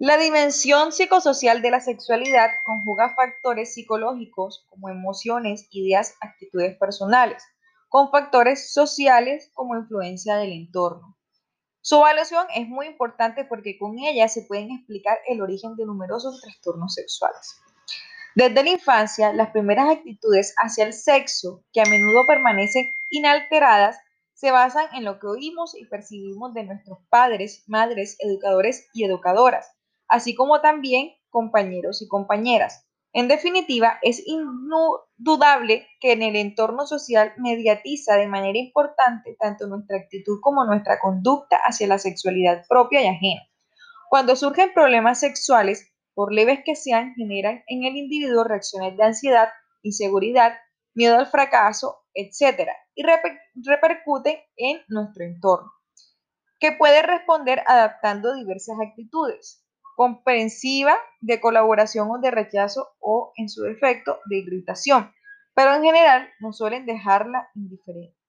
La dimensión psicosocial de la sexualidad conjuga factores psicológicos como emociones, ideas, actitudes personales, con factores sociales como influencia del entorno. Su evaluación es muy importante porque con ella se pueden explicar el origen de numerosos trastornos sexuales. Desde la infancia, las primeras actitudes hacia el sexo, que a menudo permanecen inalteradas, se basan en lo que oímos y percibimos de nuestros padres, madres, educadores y educadoras así como también compañeros y compañeras. En definitiva, es indudable que en el entorno social mediatiza de manera importante tanto nuestra actitud como nuestra conducta hacia la sexualidad propia y ajena. Cuando surgen problemas sexuales, por leves que sean, generan en el individuo reacciones de ansiedad, inseguridad, miedo al fracaso, etc. y repercuten en nuestro entorno, que puede responder adaptando diversas actitudes comprensiva, de colaboración o de rechazo o, en su defecto, de irritación, pero en general no suelen dejarla indiferente.